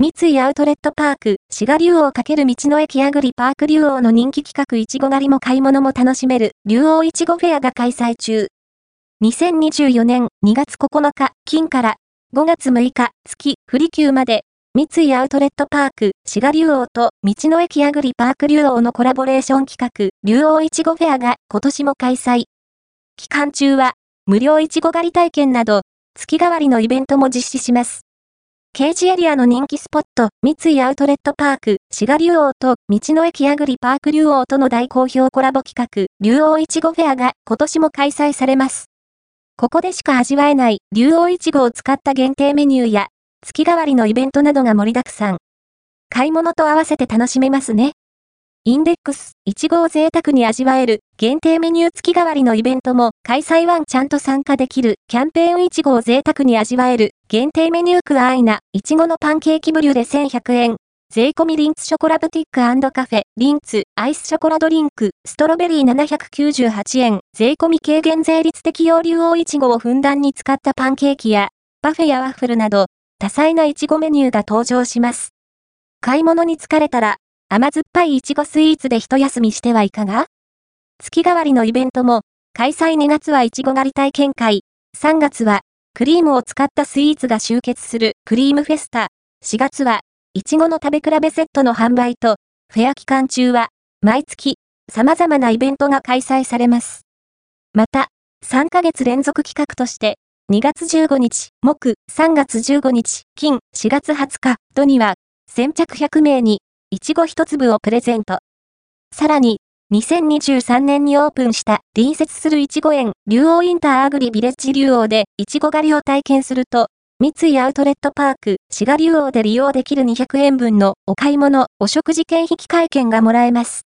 三井アウトレットパーク、滋賀竜王×道の駅アグリパーク竜王の人気企画いちご狩りも買い物も楽しめる竜王いちごフェアが開催中。2024年2月9日、金から5月6日、月、不利休まで、三井アウトレットパーク、滋賀竜王と道の駅アグリパーク竜王のコラボレーション企画、竜王いちごフェアが今年も開催。期間中は、無料いちご狩り体験など、月替わりのイベントも実施します。刑事エリアの人気スポット、三井アウトレットパーク、滋賀竜王と道の駅アグリパーク竜王との大好評コラボ企画、竜王いちごフェアが今年も開催されます。ここでしか味わえない竜王いちごを使った限定メニューや、月替わりのイベントなどが盛りだくさん。買い物と合わせて楽しめますね。インデックス、いちごを贅沢に味わえる限定メニュー付き代わりのイベントも開催ワンちゃんと参加できる。キャンペーンいちごを贅沢に味わえる。限定メニュークアイナ、いちごのパンケーキブリュレ1100円。税込みリンツショコラブティックカフェ、リンツ、アイスショコラドリンク、ストロベリー798円、税込み軽減税率適用竜王いちごをふんだんに使ったパンケーキや、パフェやワッフルなど、多彩ないちごメニューが登場します。買い物に疲れたら、甘酸っぱいいちごスイーツで一休みしてはいかが？月替わりのイベントも、開催2月はいちご狩り体験会、3月は、クリームを使ったスイーツが集結するクリームフェスタ、4月は、いちごの食べ比べセットの販売と、フェア期間中は、毎月、様々なイベントが開催されます。また、3ヶ月連続企画として、2月15日、木、3月15日、金、4月20日、土には、先着100名に、いちご一粒をプレゼント。さらに、2023年にオープンした隣接するいちご園、竜王インターアグリビレッジ竜王でいちご狩りを体験すると、三井アウトレットパーク、滋賀竜王で利用できる200円分のお買い物、お食事券引換券がもらえます。